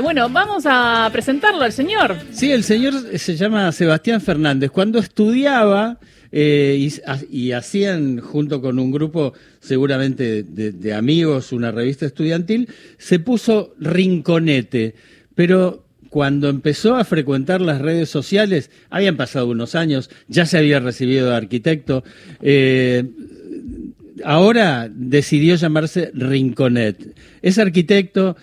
Eh, bueno, vamos a presentarlo al señor. Sí, el señor se llama Sebastián Fernández. Cuando estudiaba eh, y, hacían junto con un grupo seguramente de, amigos una revista estudiantil, se puso Rinconete. Pero cuando empezó a frecuentar las redes sociales, habían pasado unos años, ya se había recibido de arquitecto, eh, ahora decidió llamarse Rinconet. Es arquitecto,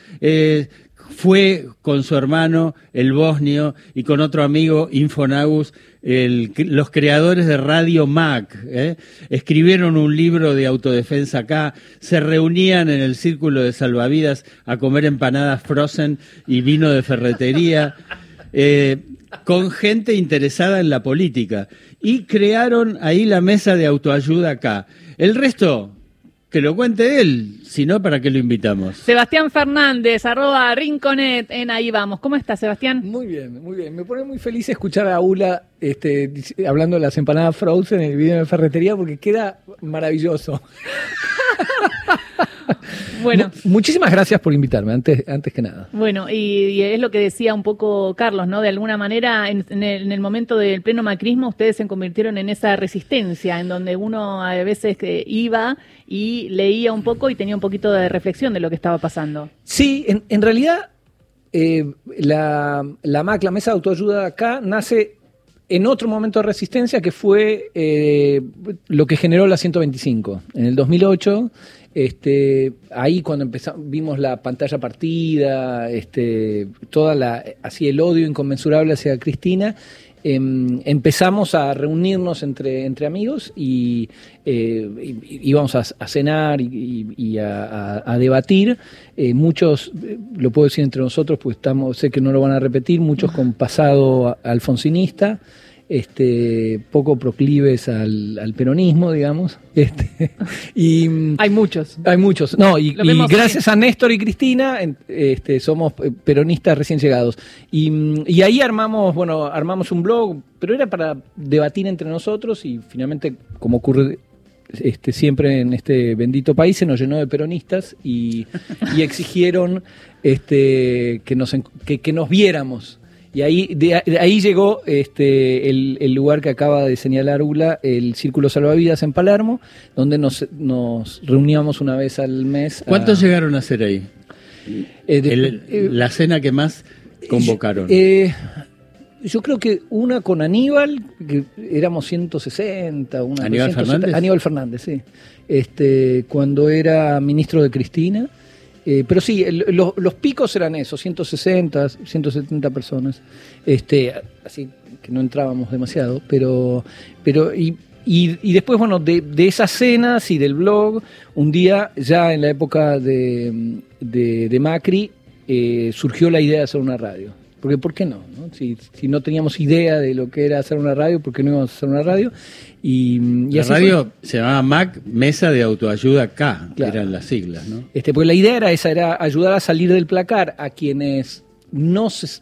fue con su hermano, el bosnio, y con otro amigo, Infonagus, los creadores de Radio Mac. ¿eh? Escribieron un libro de autodefensa acá, se reunían en el círculo de salvavidas a comer empanadas frozen y vino de ferretería. Eh, con gente interesada en la política y crearon ahí la mesa de autoayuda acá. El resto, que lo cuente él, si no, ¿para qué lo invitamos? Sebastián Fernández, arroba Rinconet, en ahí vamos. ¿Cómo estás, Sebastián? Muy bien, muy bien. Me pone muy feliz escuchar a Ula este, hablando de las empanadas frozen en el video de ferretería porque queda maravilloso. Bueno. muchísimas gracias por invitarme, antes, antes que nada. Bueno, y, es lo que decía un poco Carlos, ¿no? De alguna manera, en, el, momento del pleno macrismo, ustedes se convirtieron en esa resistencia, en donde uno a veces eh, iba y leía un poco y tenía un poquito de reflexión de lo que estaba pasando. Sí, en, realidad, eh, la, la MAC, la Mesa de Autoayuda acá, nace en otro momento de resistencia que fue eh, lo que generó la 125. En el 2008 este, ahí cuando empezamos, vimos la pantalla partida, este, toda la, así el odio inconmensurable hacia Cristina, empezamos a reunirnos entre, entre amigos y eh, íbamos a, cenar y, a, debatir. Eh, muchos, eh, lo puedo decir entre nosotros, pues estamos, sé que no lo van a repetir, muchos con pasado alfonsinista este, poco proclives al, peronismo, digamos. Este, y, hay muchos. Hay muchos. No, y, gracias a Néstor y Cristina este, somos eh, peronistas recién llegados. Y, ahí armamos, bueno, armamos un blog, pero era para debatir entre nosotros y finalmente, como ocurre este, siempre en este bendito país se nos llenó de peronistas y, exigieron este, que, nos, que nos viéramos y ahí, de, ahí llegó este, el, lugar que acaba de señalar Ula, el Círculo Salvavidas en Palermo, donde nos, nos reuníamos una vez al mes. ¿Cuántos llegaron a ser ahí? Eh, eh, la cena que más convocaron. Eh, yo creo que una con Aníbal, que éramos 160. Una ¿Aníbal Fernández? Aníbal Fernández, sí. Este, cuando era ministro de Cristina. Eh, pero sí, los picos eran esos, 160, 170 personas. Este, así que no entrábamos demasiado, pero, pero y, y, después, bueno, de, esas cenas y del blog, un día, ya en la época de, de, Macri, eh, surgió la idea de hacer una radio. Porque ¿por qué no? Si, si, no teníamos idea de lo que era hacer una radio, ¿por qué no íbamos a hacer una radio? Y, la radio se llamaba MAC, Mesa de Autoayuda K, que eran las siglas, ¿no? Este, pues la idea era esa, era ayudar a salir del placar a quienes no se,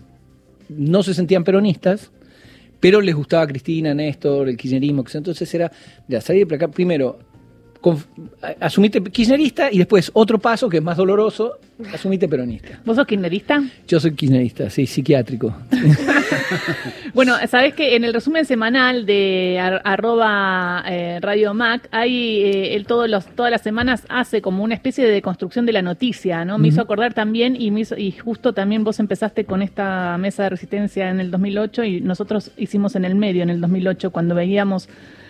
no se sentían peronistas, pero les gustaba Cristina, Néstor, el kirchnerismo, entonces era ya, salir del placar, primero, asumiste kirchnerista y después otro paso que es más doloroso, asumiste peronista. ¿Vos sos kirchnerista? Yo soy kirchnerista, sí, psiquiátrico. bueno, sabés que en el resumen semanal de arroba eh, Radio Mac, hay eh, él todos los, todas las semanas hace como una especie de construcción de la noticia, ¿no? Me hizo acordar también y, me y justo también vos empezaste con esta mesa de resistencia en el 2008 y nosotros hicimos en el medio en el 2008 cuando veíamos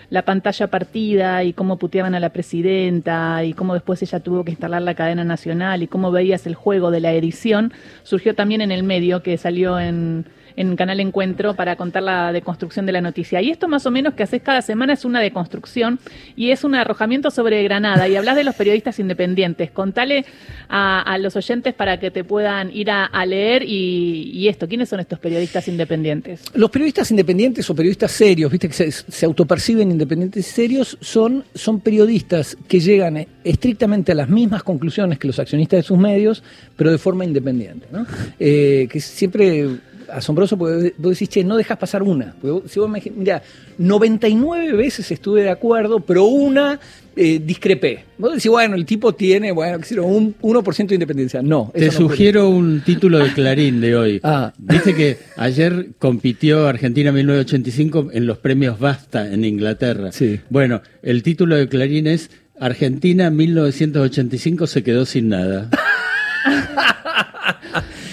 la pantalla partida y cómo puteaban a la presidenta y cómo después ella tuvo que instalar la cadena nacional y cómo veías el juego de la edición, surgió también en el medio que salió en en Canal Encuentro para contar la deconstrucción de la noticia. Y esto más o menos que haces cada semana es una deconstrucción y es un arrojamiento sobre Granada. Y hablas de los periodistas independientes. Contale a, los oyentes para que te puedan ir a, leer y, esto. ¿Quiénes son estos periodistas independientes? Los periodistas independientes o periodistas serios, viste que se, autoperciben independientes serios, son, son periodistas que llegan estrictamente a las mismas conclusiones que los accionistas de sus medios, pero de forma independiente. ¿no? Eh, que siempre asombroso porque vos decís, che, no dejas pasar una. si vos me mira, 99 veces estuve de acuerdo, pero una eh, discrepé. Vos decís, bueno, el tipo tiene, bueno, un 1% de independencia. No. Te sugiero un título de Clarín de hoy. Ah. Dice que ayer compitió Argentina 1985 en los premios Basta en Inglaterra. Sí. Bueno, el título de Clarín es Argentina 1985 se quedó sin nada.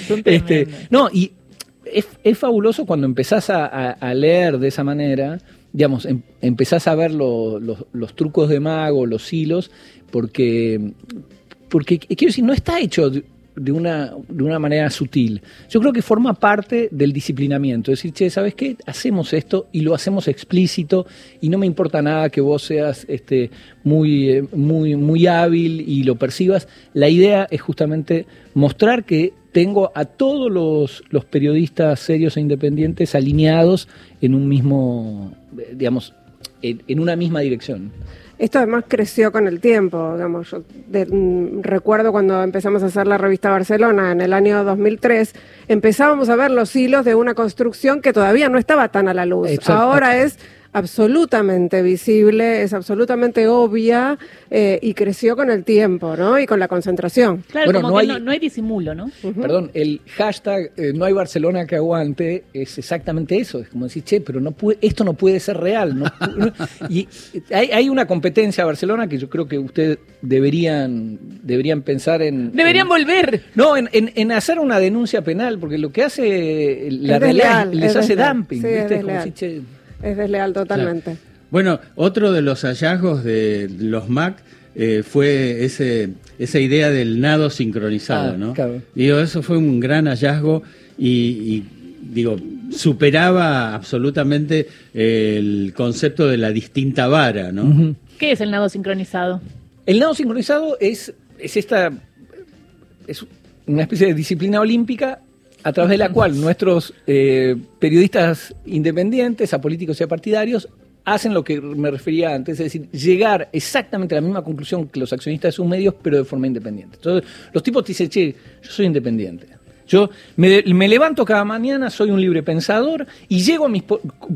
este, no, y es, fabuloso cuando empezás a, leer de esa manera, digamos, em, empezás a ver los trucos de mago, los hilos, porque, porque quiero decir, no está hecho de una, de una manera sutil. Yo creo que forma parte del disciplinamiento. Es decir, che, ¿sabes qué? Hacemos esto y lo hacemos explícito y no me importa nada que vos seas este, muy, eh, muy, muy hábil y lo percibas. La idea es justamente mostrar que tengo a todos los, los periodistas serios e independientes alineados en un mismo, eh, digamos, en una misma dirección. Esto además creció con el tiempo, digamos, yo mm, recuerdo cuando empezamos a hacer la revista Barcelona en el año 2003, empezábamos a ver los hilos de una construcción que todavía no estaba tan a la luz. Ahora es absolutamente visible, es absolutamente obvia eh, y creció con el tiempo, ¿no? Y con la concentración. Claro, como no, que hay, no, hay disimulo, ¿no? Perdón, el hashtag eh, no hay Barcelona que aguante es exactamente eso. Es como decir, che, pero no puede, esto no puede ser real. y hay, hay, una competencia a Barcelona que yo creo que ustedes deberían, deberían pensar en... Deberían volver. No, en, en, hacer una denuncia penal, porque lo que hace la realidad les hace dumping. ¿viste? Es como che, es desleal totalmente. Bueno, otro de los hallazgos de los Mac eh, fue ese, esa idea del nado sincronizado, ah, ¿no? Digo, eso fue un gran hallazgo y, digo, superaba absolutamente el concepto de la distinta vara, ¿no? ¿Qué es el nado sincronizado? El nado sincronizado es, es esta es una especie de disciplina olímpica a través de la cual nuestros eh, periodistas independientes, apolíticos y partidarios, hacen lo que me refería antes, es decir, llegar exactamente a la misma conclusión que los accionistas de sus medios, pero de forma independiente. Entonces, los tipos te dicen, che, yo soy independiente. Yo me, levanto cada mañana, soy un libre pensador y llego a mis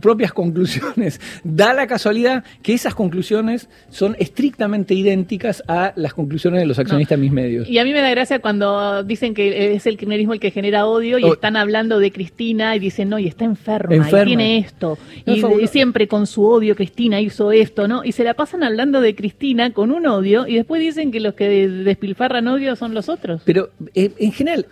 propias conclusiones. Da la casualidad que esas conclusiones son estrictamente idénticas a las conclusiones de los accionistas de mis medios. Y a mí me da gracia cuando dicen que es el kirchnerismo el que genera odio y oh. están hablando de Cristina y dicen, no, y está enferma, y tiene esto. y, siempre con su odio Cristina hizo esto, ¿no? Y se la pasan hablando de Cristina con un odio y después dicen que los que despilfarran odio son los otros. Pero eh, en general,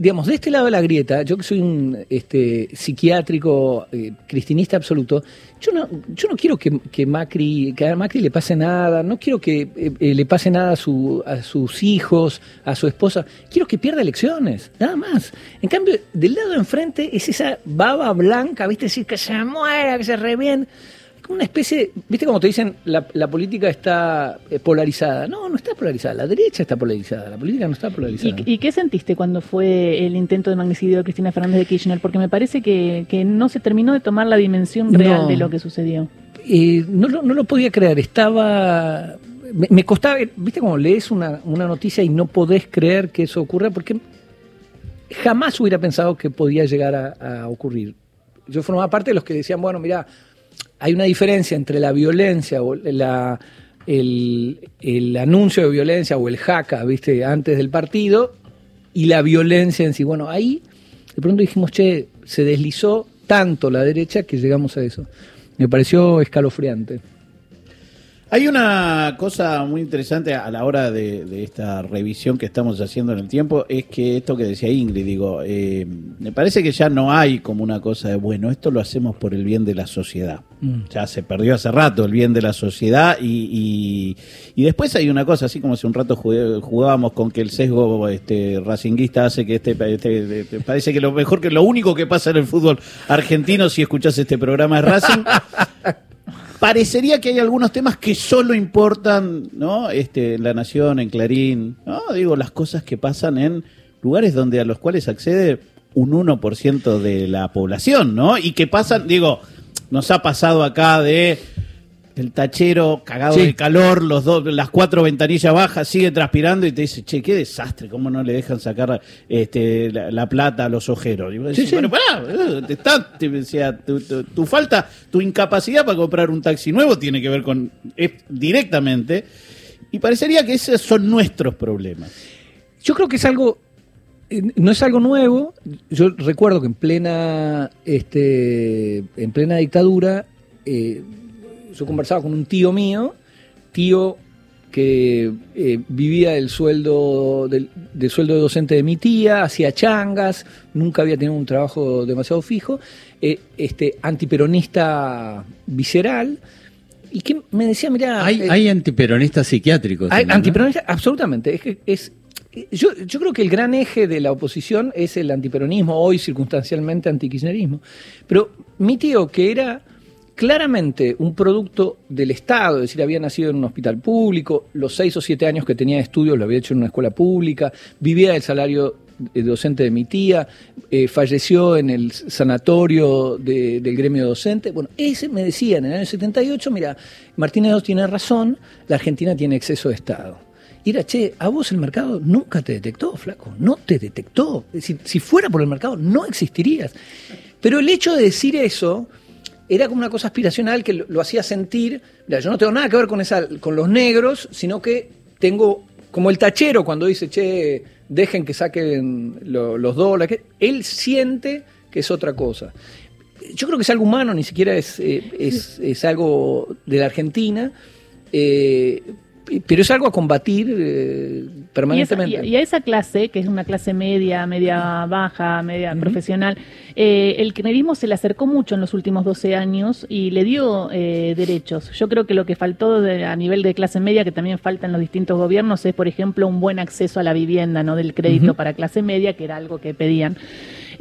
digamos, de este lado de la grieta, yo que soy un este, psiquiátrico eh, cristinista absoluto, yo no, yo no quiero que, Macri, que a Macri le pase nada, no quiero que eh, eh, le pase nada a, su, a sus hijos, a su esposa, quiero que pierda elecciones, nada más. En cambio, del lado de enfrente es esa baba blanca, ¿viste? Decir que se muera, que se reviente una especie, viste como te dicen, la, política está eh, polarizada. No, no está polarizada, la derecha está polarizada, la política no está polarizada. ¿Y, qué sentiste cuando fue el intento de magnicidio de Cristina Fernández de Kirchner? Porque me parece que, no se terminó de tomar la dimensión real de lo que sucedió. Eh, no, lo podía creer, estaba... Me, costaba, viste como lees una, noticia y no podés creer que eso ocurra, porque jamás hubiera pensado que podía llegar a, a ocurrir. Yo formaba parte de los que decían, bueno, mira, hay una diferencia entre la violencia o la, el, anuncio de violencia o el jaca, ¿viste? Antes del partido y la violencia en sí. Bueno, ahí de pronto dijimos, che, se deslizó tanto la derecha que llegamos a eso. Me pareció escalofriante. Hay una cosa muy interesante a la hora de, esta revisión que estamos haciendo en el tiempo, es que esto que decía Ingrid, digo, eh, me parece que ya no hay como una cosa de, bueno, esto lo hacemos por el bien de la sociedad. Mm. Ya se perdió hace rato el bien de la sociedad y, y, después hay una cosa, así como hace un rato jugábamos con que el sesgo este, racinguista hace que este, este, este, parece que lo mejor que lo único que pasa en el fútbol argentino si escuchas este programa es Racing. parecería que hay algunos temas que solo importan, ¿no? Este, en La Nación, en Clarín, ¿no? Digo, las cosas que pasan en lugares donde a los cuales accede un 1% de la población, ¿no? Y que pasan, digo, nos ha pasado acá de el tachero cagado Sí. de calor, los dos, las cuatro ventanillas bajas, sigue transpirando y te dice, che, qué desastre, cómo no le dejan sacar este, la, la plata a los ojeros. Y vos decís, Sí, sí. pero pará, te está, te- o sea, tu, tu- tu falta, tu incapacidad para comprar un taxi nuevo tiene que ver con es directamente. Y parecería que esos son nuestros problemas. Yo creo que es algo, eh, no es algo nuevo. Yo recuerdo que en plena, este, en plena dictadura, eh, yo conversaba con un tío mío, tío que eh, vivía del sueldo del, del sueldo de docente de mi tía, hacía changas, nunca había tenido un trabajo demasiado fijo, eh, este antiperonista visceral, y que me decía, mira, Hay, hay antiperonistas psiquiátricos. hay también, ¿no? antiperonista, absolutamente. Es que es, yo, yo creo que el gran eje de la oposición es el antiperonismo, hoy circunstancialmente antikirchnerismo. Pero mi tío, que era claramente un producto del Estado, es decir, había nacido en un hospital público, los seis o siete años que tenía estudios lo había hecho en una escuela pública, vivía del salario docente de mi tía, eh, falleció en el sanatorio de- del gremio docente. Bueno, ese me decía en el año 78, mira, Martínez II tiene razón, la Argentina tiene exceso de Estado. Y era, che, a vos el mercado nunca te detectó, flaco, no te detectó. Si fuera por el mercado no existirías. Pero el hecho de decir eso era como una cosa aspiracional que lo, lo hacía sentir, mira, yo no tengo nada que ver con, esa, con los negros, sino que tengo como el tachero cuando dice, che, dejen que saquen lo- los dólares, él siente que es otra cosa. Yo creo que es algo humano, ni siquiera es, eh, es, es algo de la Argentina, eh, pero es algo a combatir eh, Y, esa- permanentemente. y- y a esa clase, que es una clase media, media baja, media profesional, eh, el kirchnerismo se le acercó mucho en los últimos 12 años y le dio eh, derechos. Yo creo que lo que faltó de- a nivel de clase media, que también falta en los distintos gobiernos, es, por ejemplo, un buen acceso a la vivienda, no del crédito para clase media, que era algo que pedían.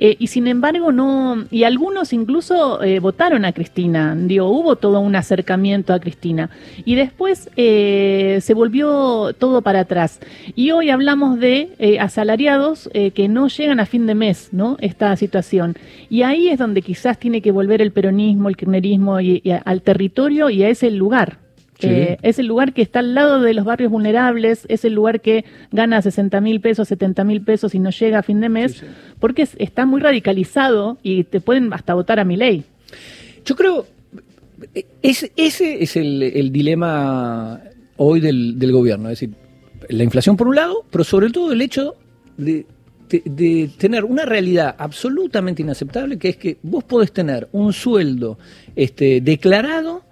Eh, y sin embargo, no. Y algunos incluso eh, votaron a Cristina. Digo, hubo todo un acercamiento a Cristina. Y después eh, se volvió todo para atrás. Y hoy hablamos de eh, asalariados eh, que no llegan a fin de mes, ¿no? Esta situación. Y ahí es donde quizás tiene que volver el peronismo, el kirchnerismo y, al territorio y a ese lugar. Sí. Eh, es el lugar que está al lado de los barrios vulnerables, es el lugar que gana 60 mil pesos, 70 mil pesos y no llega a fin de mes, porque es- está muy radicalizado y te pueden hasta votar a mi ley. Yo creo, es, ese es el, el dilema hoy del, del gobierno, es decir, la inflación por un lado, pero sobre todo el hecho de, de- de tener una realidad absolutamente inaceptable, que es que vos podés tener un sueldo este, declarado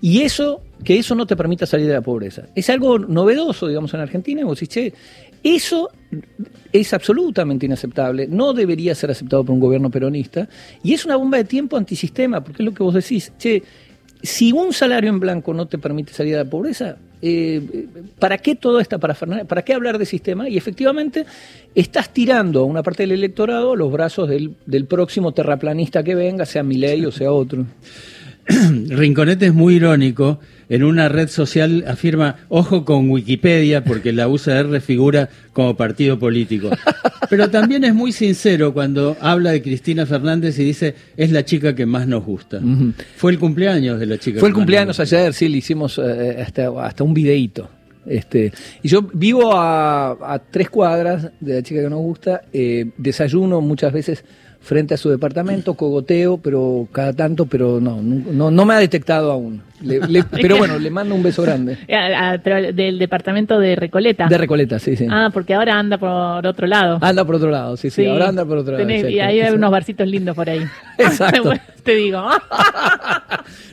y eso que eso no te permita salir de la pobreza. Es algo novedoso, digamos, en Argentina, y vos decís, che, eso es absolutamente inaceptable, no debería ser aceptado por un gobierno peronista, y es una bomba de tiempo antisistema, porque es lo que vos decís, che, si un salario en blanco no te permite salir de la pobreza, eh, ¿para qué toda esta parafernalia? ¿Para qué hablar de sistema? Y efectivamente estás tirando a una parte del electorado los brazos del, del próximo terraplanista que venga, sea Milei o sea otro. Rinconete es muy irónico. En una red social afirma, ojo con Wikipedia, porque la UCR figura como partido político. Pero también es muy sincero cuando habla de Cristina Fernández y dice, es la chica que más nos gusta. Fue el cumpleaños de la chica. Fue que el más cumpleaños nos ayer, sí, le hicimos eh, hasta, hasta un videíto. Este, y yo vivo a, a tres cuadras de la chica que nos gusta, eh, desayuno muchas veces frente a su departamento, cogoteo, pero cada tanto, pero no, no, no, me ha detectado aún. Le- le- pero bueno, le mando un beso grande. Eh, a- a- pero del departamento de Recoleta. De Recoleta, sí, sí. ah, porque ahora anda por otro lado. Anda por otro lado, sí, sí, ahora anda por otro lado. Y exacto. hay unos barcitos lindos por ahí. Exacto. Te digo.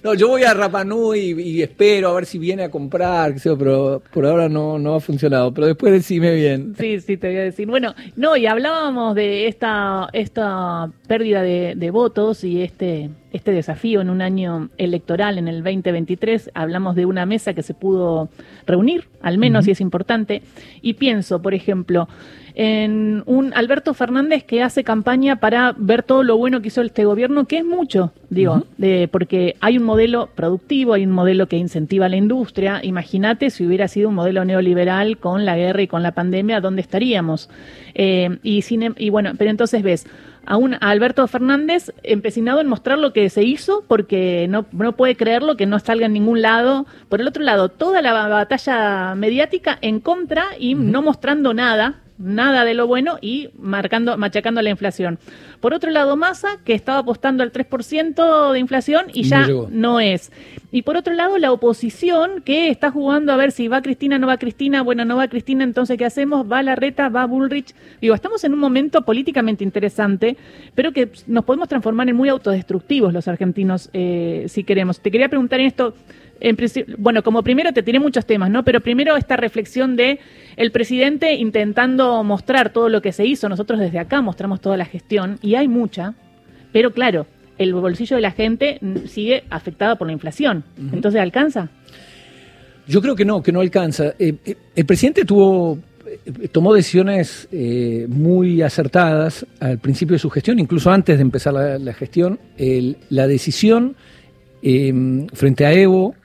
No, yo voy a Rapanui y, y espero a ver si viene a comprar, qué sé yo, pero por ahora no, no ha funcionado. Pero después decime bien. Sí, sí, te voy a decir. Bueno, no, y hablábamos de esta, esta pérdida de, de votos y este, este desafío en un año electoral, en el 2023. Hablamos de una mesa que se pudo reunir, al menos, y es importante. Y pienso, por ejemplo, en un Alberto Fernández que hace campaña para ver todo lo bueno que hizo este gobierno, que es mucho, digo, de, porque hay un modelo productivo, hay un modelo que incentiva la industria. Imagínate si hubiera sido un modelo neoliberal con la guerra y con la pandemia, ¿dónde estaríamos? Eh, y, sin, y bueno, pero entonces ves a, un, a Alberto Fernández empecinado en mostrar lo que se hizo porque no, no puede creerlo que no salga en ningún lado. Por el otro lado, toda la batalla mediática en contra y no mostrando nada nada de lo bueno y marcando, machacando la inflación. Por otro lado, Massa, que estaba apostando al 3% de inflación y ya no, es. Y por otro lado, la oposición, que está jugando a ver si va Cristina, no va Cristina, bueno, no va Cristina, entonces ¿qué hacemos? Va la reta, va Bullrich. Digo, estamos en un momento políticamente interesante, pero que nos podemos transformar en muy autodestructivos los argentinos, eh, si queremos. Te quería preguntar en esto bueno, como primero te tiene muchos temas, ¿no? Pero primero esta reflexión de el presidente intentando mostrar todo lo que se hizo. Nosotros desde acá mostramos toda la gestión y hay mucha, pero claro, el bolsillo de la gente sigue afectado por la inflación. Entonces, ¿alcanza? Yo creo que no, que no alcanza. Eh, eh, el presidente tuvo eh, tomó decisiones muy acertadas al principio de su gestión, incluso antes de empezar la, gestión. la decisión frente a Evo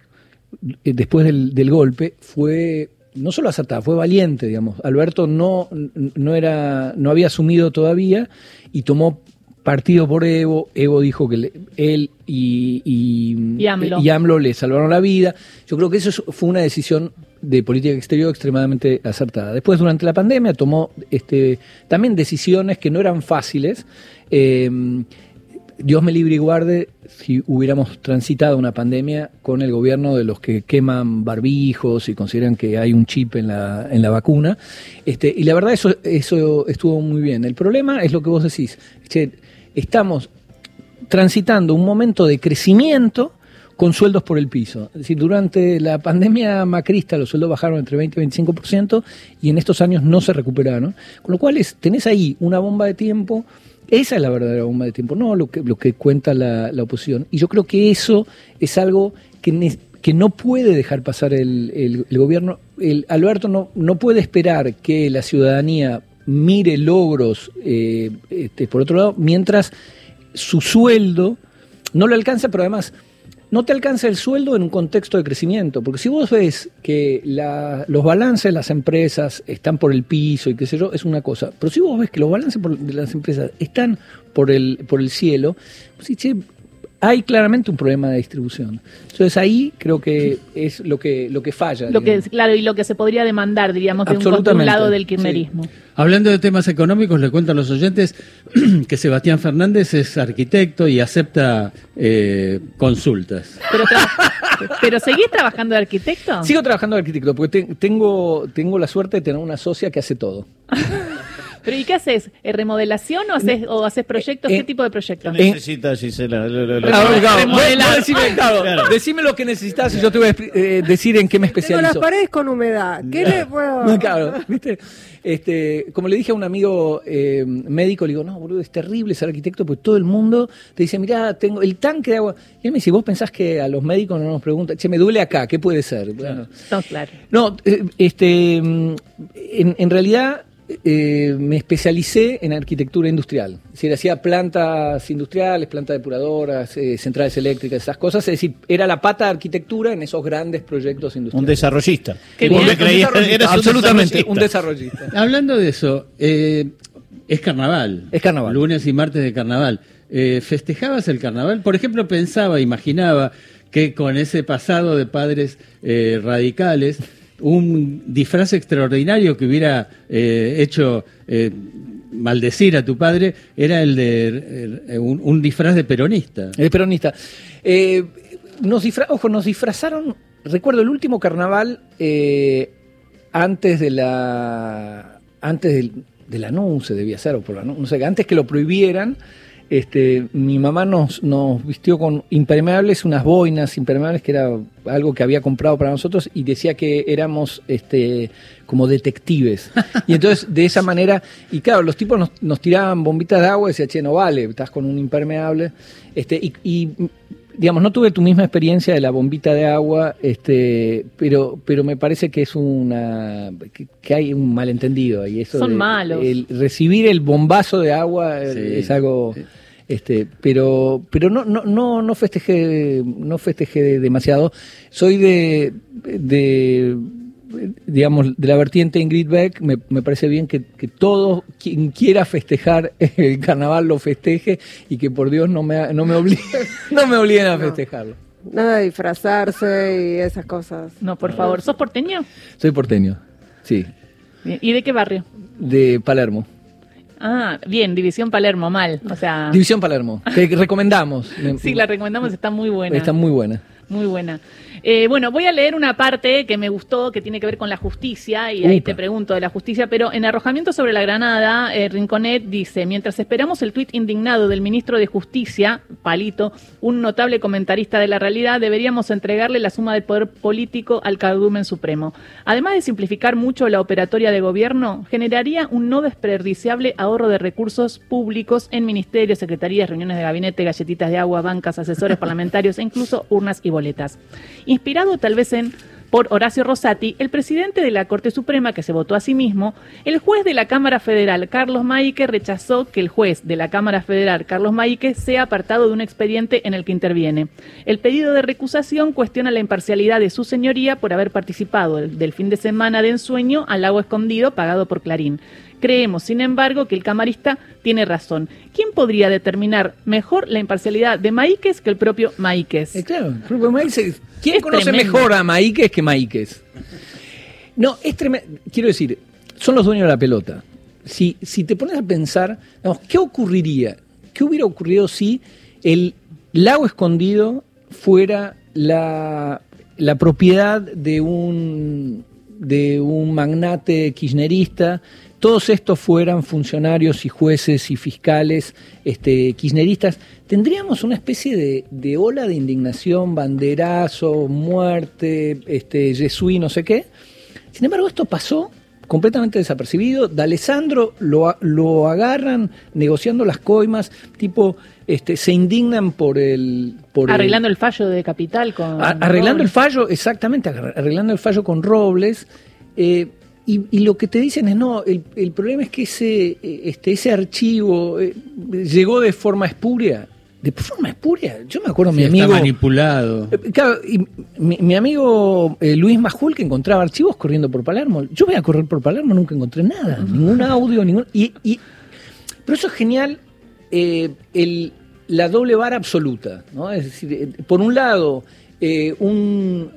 después del, golpe fue no solo acertada, fue valiente, digamos. Alberto no, no, era, no había asumido todavía y tomó partido por Evo. Evo dijo que él y, y, AMLO. le salvaron la vida. Yo creo que eso fue una decisión de política exterior extremadamente acertada. Después, durante la pandemia, tomó este, también decisiones que no eran fáciles. Eh, Dios me libre y guarde si hubiéramos transitado una pandemia con el gobierno de los que queman barbijos y consideran que hay un chip en la, en la vacuna. Este, y la verdad eso, eso estuvo muy bien. El problema es lo que vos decís. estamos transitando un momento de crecimiento con sueldos por el piso. Es decir, durante la pandemia macrista los sueldos bajaron entre 20 y 25% y en estos años no se recuperaron. Con lo cual es, tenés ahí una bomba de tiempo esa es la verdadera bomba de tiempo, no lo que, cuenta la, oposición. Y yo creo que eso es algo que, que no puede dejar pasar el, gobierno. El, Alberto no, no puede esperar que la ciudadanía mire logros, eh, este, por otro lado, mientras su sueldo no lo alcanza, pero además no te alcanza el sueldo en un contexto de crecimiento. Porque si vos ves que los balances de las empresas están por el piso y qué sé yo, es una cosa. Pero si vos ves que los balances de las empresas están por el, por el cielo, pues, che, hay claramente un problema de distribución. Entonces ahí creo que es lo que lo que falla. Lo que claro y lo que se podría demandar, diríamos, de un, lado del kirchnerismo. Hablando de temas económicos, le cuentan los oyentes que Sebastián Fernández es arquitecto y acepta eh, consultas. Pero, pero seguís trabajando de arquitecto. Sigo trabajando de arquitecto porque tengo tengo la suerte de tener una socia que hace todo. ¿Pero y qué haces? ¿Eh, ¿Remodelación o haces, o haces proyectos? ¿Qué eh, tipo de proyectos? Necesitas, Gisela. Decime lo que necesitas y yo te voy a eh, decir en qué me especializo. Tengo las paredes con humedad. ¿Qué le puedo...? Claro, ¿viste? Este, como le dije a un amigo médico, le digo, no, boludo, es terrible ser arquitecto porque todo el mundo te dice, mira, tengo el tanque de agua. Y él me dice, vos pensás que a los médicos no nos preguntan, che, me duele acá, ¿qué puede ser? Claro. No, claro. No, este, mm, en, en realidad eh, me especialicé en arquitectura industrial. Es decir, hacía plantas industriales, plantas depuradoras, eh, centrales eléctricas, esas cosas. Es decir, era la pata de arquitectura en esos grandes proyectos industriales. Un desarrollista. absolutamente, un desarrollista. Hablando de eso, eh, es carnaval. Es carnaval. Lunes y martes de carnaval. ¿Festejabas el carnaval? Por ejemplo, pensaba, imaginaba que con ese pasado de padres radicales un disfraz extraordinario que hubiera eh, hecho eh, maldecir a tu padre era el de eh, un, disfraz de peronista. De peronista. ojo, nos disfrazaron, recuerdo el último carnaval antes de la antes del, del, anuncio debía ser o por la, no sé, antes que lo prohibieran este, mi mamá nos, nos vistió con impermeables, unas boinas impermeables, que era algo que había comprado para nosotros, y decía que éramos este, como detectives. Y entonces, de esa manera, y claro, los tipos nos, tiraban bombitas de agua y decían, che, no vale, estás con un impermeable. Este, y, digamos, no tuve tu misma experiencia de la bombita de agua, este, pero, pero me parece que es una, que, que hay un malentendido ahí. Eso Son de- malos. el recibir el bombazo de agua eh, Sí, es algo, sí. Este, pero, pero no, no, no, no festejé, no festejé demasiado. Soy de, de digamos, de la vertiente Ingrid Beck, me, me parece bien que, que todo quien quiera festejar el carnaval lo festeje y que por Dios no me, no me, obliguen, no me obliguen a festejarlo. Nada de disfrazarse y esas cosas. No, por favor. ¿Sos porteño? Soy porteño, sí. ¿Y de qué barrio? de Palermo. Ah, bien, División Palermo, mal. O sea, División Palermo, que recomendamos. sí, la recomendamos, está muy buena. Está muy buena. Muy buena. Eh, bueno, voy a leer una parte que me gustó, que tiene que ver con la justicia, y ahí Upa. te pregunto de la justicia, pero en Arrojamiento sobre la Granada, eh, Rinconet dice, mientras esperamos el tuit indignado del ministro de Justicia, Palito, un notable comentarista de la realidad, deberíamos entregarle la suma del poder político al cardumen supremo. Además de simplificar mucho la operatoria de gobierno, generaría un no desperdiciable ahorro de recursos públicos en ministerios, secretarías, reuniones de gabinete, galletitas de agua, bancas, asesores parlamentarios e incluso urnas y Inspirado tal vez en por Horacio Rosati, el presidente de la Corte Suprema, que se votó a sí mismo, el juez de la Cámara Federal, Carlos Maike, rechazó que el juez de la Cámara Federal, Carlos Maike, sea apartado de un expediente en el que interviene. El pedido de recusación cuestiona la imparcialidad de su señoría por haber participado del fin de semana de ensueño al lago escondido pagado por Clarín. Creemos, sin embargo, que el camarista tiene razón. ¿Quién podría determinar mejor la imparcialidad de Maíquez que el propio Maíquez? Eh, claro, Rubén Maíquez- ¿quién Es conoce tremendo. mejor a Maíquez que Maíquez? No, es tremendo. Quiero decir, son los dueños de la pelota. Si, si te pones a pensar, digamos, ¿qué ocurriría? ¿Qué hubiera ocurrido si el lago escondido fuera la, la propiedad de un, de un magnate kirchnerista? Todos estos fueran funcionarios y jueces y fiscales este, kirchneristas. Tendríamos una especie de, de ola de indignación, banderazo, muerte, este, Yesui, no sé qué. Sin embargo, esto pasó completamente desapercibido. D'Alessandro lo, lo agarran negociando las coimas, tipo, este, se indignan por el... Por Arreglando el fallo de capital con... a- arreglando el fallo, exactamente, arreglando el fallo con Robles. eh, y, y lo que te dicen es, no, el, el problema es que ese, eh, este, ese archivo eh, llegó de forma espuria. ¿De forma espuria? Yo me acuerdo, mi Sí, amigo... Está manipulado. Eh, Claro, y mi, mi amigo eh, Luis Majul que encontraba archivos corriendo por Palermo. Yo voy a correr por Palermo, nunca encontré nada, ningún audio, ningún. Y, y- pero eso es genial, eh, el- la doble vara absoluta, ¿no? Es decir, por un lado, un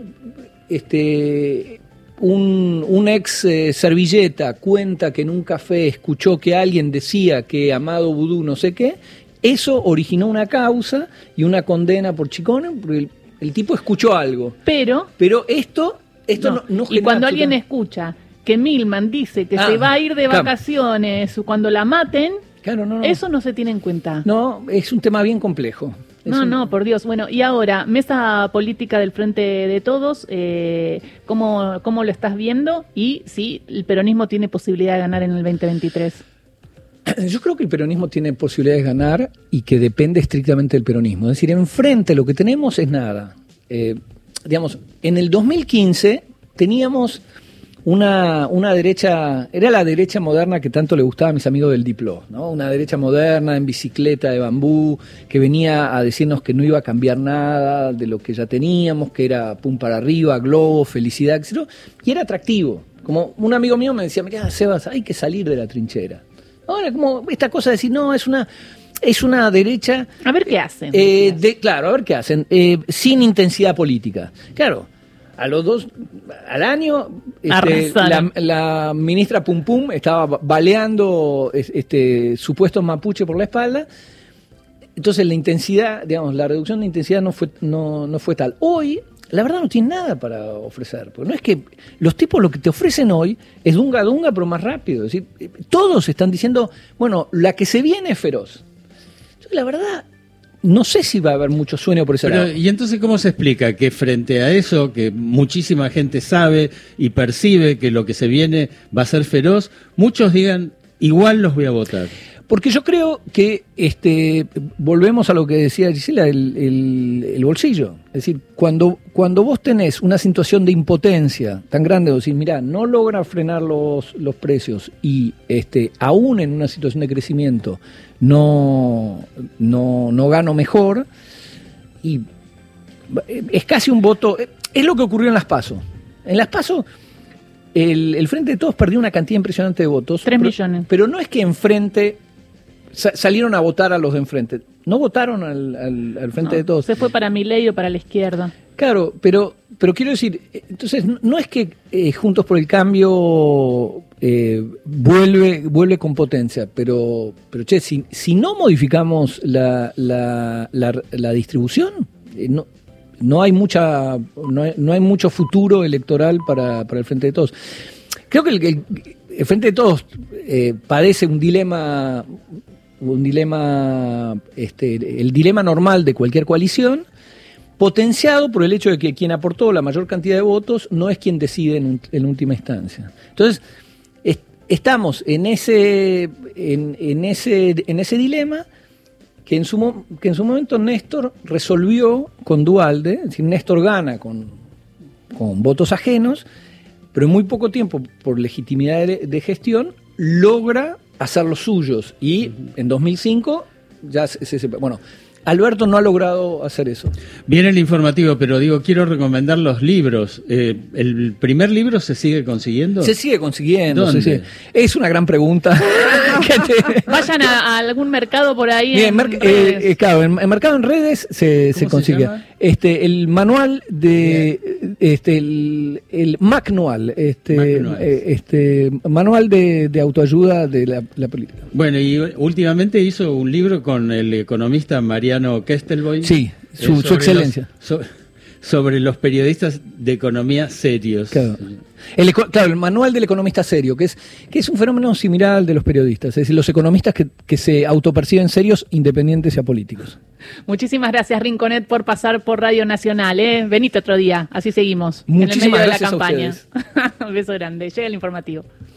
este un, un ex eh, servilleta cuenta que en un café escuchó que alguien decía que Amado Vudú no sé qué, eso originó una causa y una condena por Chicone, porque el, el tipo escuchó algo. Pero... Pero esto, esto no, no. no y cuando alguien escucha que Milman dice que Ah, se va a ir de claro. vacaciones cuando la maten, Claro, no, no. eso no se tiene en cuenta. No, es un tema bien complejo. Es No, un- no, por Dios. Bueno, y ahora, mesa política del Frente de Todos, eh, ¿cómo, ¿cómo lo estás viendo? Y si el peronismo tiene posibilidad de ganar en el 2023. Yo creo que el peronismo tiene posibilidades de ganar y que depende estrictamente del peronismo. Es decir, enfrente lo que tenemos es nada. Eh, digamos, en el 2015 teníamos una, una derecha, era la derecha moderna que tanto le gustaba a mis amigos del Diplo, ¿no? Una derecha moderna en bicicleta de bambú, que venía a decirnos que no iba a cambiar nada de lo que ya teníamos, que era pum para arriba, globo, felicidad, etc. Y era atractivo. Como un amigo mío me decía, mira, Sebas, hay que salir de la trinchera. Ahora, como esta cosa de decir, no, es una, es una derecha A ver qué hacen. eh, de, claro, a ver qué hacen. Eh, sin intensidad política. Claro, a los dos, al año, este, la, la ministra Pum Pum estaba ba- baleando es- este, supuestos mapuche por la espalda. Entonces la intensidad, digamos, la reducción de intensidad no fue, no, no fue tal. Hoy, la verdad, no tiene nada para ofrecer. Porque no es que los tipos lo que te ofrecen hoy es dunga dunga, pero más rápido. Es decir, eh, todos están diciendo, bueno, la que se viene es feroz. Yo, la verdad, no sé si va a haber mucho sueño por ese Pero, lado. ¿Y entonces cómo se explica que frente a eso, que muchísima gente sabe y percibe que lo que se viene va a ser feroz, muchos digan, igual los voy a votar? Porque yo creo que este, volvemos a lo que decía Gisela, el, el- el bolsillo. Es decir, cuando, cuando vos tenés una situación de impotencia tan grande, de decir, mira, no logra frenar los, los precios y este, aún en una situación de crecimiento no, no, no gano mejor, y es casi un voto, es lo que ocurrió en las PASO. En las PASO el, el Frente de Todos perdió una cantidad impresionante de votos. Tres pero- millones. Pero no es que enfrente sa- salieron a votar a los de enfrente. No votaron al, al- al Frente No, de Todos. Se fue para mi ley o para la izquierda. Claro, pero, pero quiero decir, entonces no- no es que eh, Juntos por el Cambio eh, vuelve, vuelve con potencia, pero, pero che, si, si no modificamos la, la, la- la distribución, eh, no, no hay mucha, no hay, no hay mucho futuro electoral para, para el Frente de Todos. Creo que el, el- el Frente de Todos eh, padece un dilema, un dilema, este, el dilema normal de cualquier coalición, potenciado por el hecho de que quien aportó la mayor cantidad de votos no es quien decide en, última instancia. Entonces, es- estamos en ese, en, ese, en ese dilema que en, su, que en su momento Néstor resolvió con Dualde, es decir, Néstor gana con, con votos ajenos, pero en muy poco tiempo, por legitimidad de gestión, logra hacer los suyos. Y en 2005 ya se, se- se- Bueno, Alberto no ha logrado hacer eso. Viene el informativo, pero digo, quiero recomendar los libros. Eh, ¿El primer libro se sigue consiguiendo? Se sigue consiguiendo. ¿Dónde? se sigue- Es una gran pregunta. que te- Vayan a, a algún mercado por ahí. Bien, en merc- redes. eh, eh, claro, en, en mercado en redes se, se consigue. este, el manual de este el, el Macnual, este, eh, este manual de, de autoayuda de la, la política. Bueno, y últimamente hizo un libro con el economista Mariano Kestelboy. Sí, su- excelencia. los- so- sobre los periodistas de economía serios. Claro. El, claro, el manual del economista serio, que es, que es un fenómeno similar al de los periodistas, es decir, los economistas que, que se autoperciben serios, independientes y apolíticos. Muchísimas gracias, Rinconet, por pasar por Radio Nacional. ¿eh? Venite otro día, así seguimos. Muchísimas en el medio gracias a de la campaña. Un beso grande. Llega el informativo.